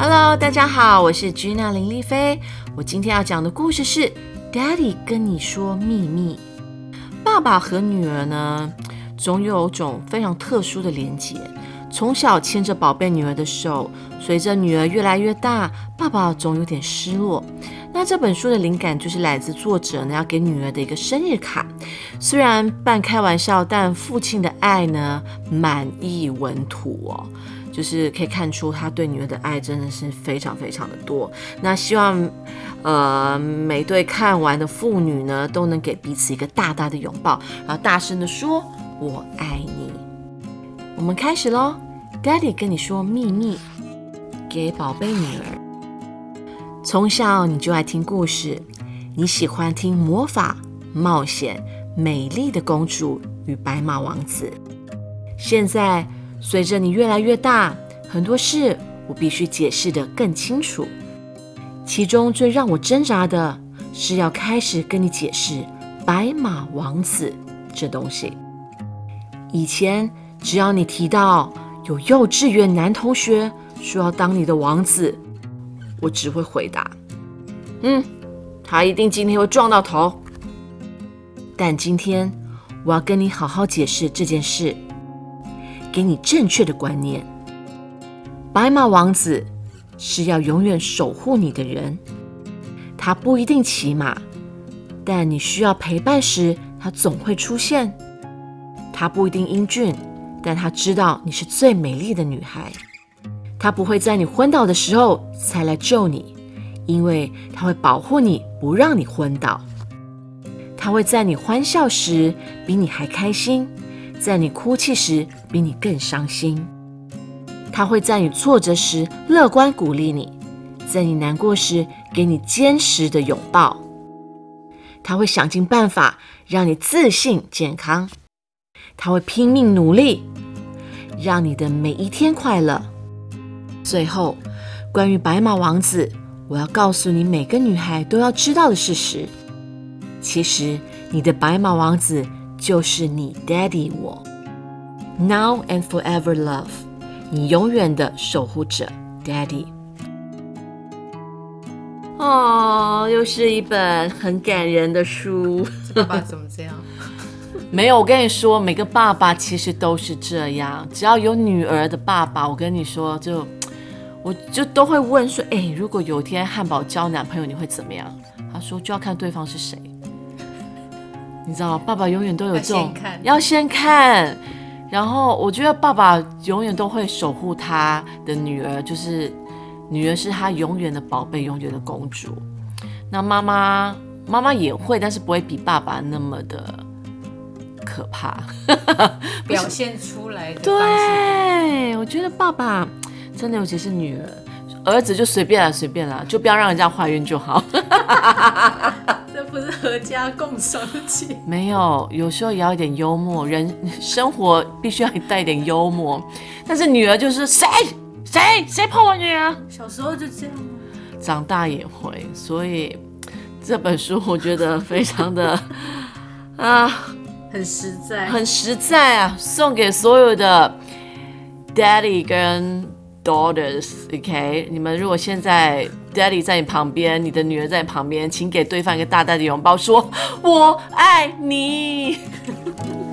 Hello，大家好，我是 Gina 林丽菲。我今天要讲的故事是《Daddy 跟你说秘密》。爸爸和女儿呢，总有种非常特殊的连结。从小牵着宝贝女儿的手，随着女儿越来越大，爸爸总有点失落。那这本书的灵感就是来自作者呢要给女儿的一个生日卡，虽然半开玩笑，但父亲的爱呢满意文图哦，就是可以看出他对女儿的爱真的是非常非常的多。那希望呃每对看完的父女呢都能给彼此一个大大的拥抱，然后大声的说“我爱你”。我们开始喽，Daddy 跟你说秘密，给宝贝女儿。从小你就爱听故事，你喜欢听魔法、冒险、美丽的公主与白马王子。现在随着你越来越大，很多事我必须解释得更清楚。其中最让我挣扎的是要开始跟你解释白马王子这东西。以前只要你提到有幼稚园男同学说要当你的王子。我只会回答：“嗯，他一定今天会撞到头。”但今天我要跟你好好解释这件事，给你正确的观念。白马王子是要永远守护你的人，他不一定骑马，但你需要陪伴时，他总会出现。他不一定英俊，但他知道你是最美丽的女孩。他不会在你昏倒的时候才来救你，因为他会保护你，不让你昏倒。他会在你欢笑时比你还开心，在你哭泣时比你更伤心。他会在你挫折时乐观鼓励你，在你难过时给你坚实的拥抱。他会想尽办法让你自信健康。他会拼命努力，让你的每一天快乐。最后，关于白马王子，我要告诉你每个女孩都要知道的事实。其实，你的白马王子就是你 Daddy 我，Now and forever love，你永远的守护者 Daddy。哦，又是一本很感人的书。爸爸怎么这样？没有，我跟你说，每个爸爸其实都是这样。只要有女儿的爸爸，我跟你说就。我就都会问说，哎，如果有一天汉堡交男朋友，你会怎么样？他说就要看对方是谁。你知道，爸爸永远都有这种要先看，然后我觉得爸爸永远都会守护他的女儿，就是女儿是他永远的宝贝，永远的公主。那妈妈妈妈也会，但是不会比爸爸那么的可怕，表现出来的。对，我觉得爸爸。真的，尤其是女儿，儿子就随便了，随便了，就不要让人家怀孕就好。这不是合家共生气？没有，有时候也要一点幽默，人生活必须要带一点幽默。但是女儿就是谁谁谁碰我女儿？小时候就这样吗？长大也会，所以这本书我觉得非常的 啊，很实在，很实在啊，送给所有的 daddy 跟。Daughters，OK，你们如果现在 Daddy 在你旁边，你的女儿在你旁边，请给对方一个大大的拥抱，说“我爱你”。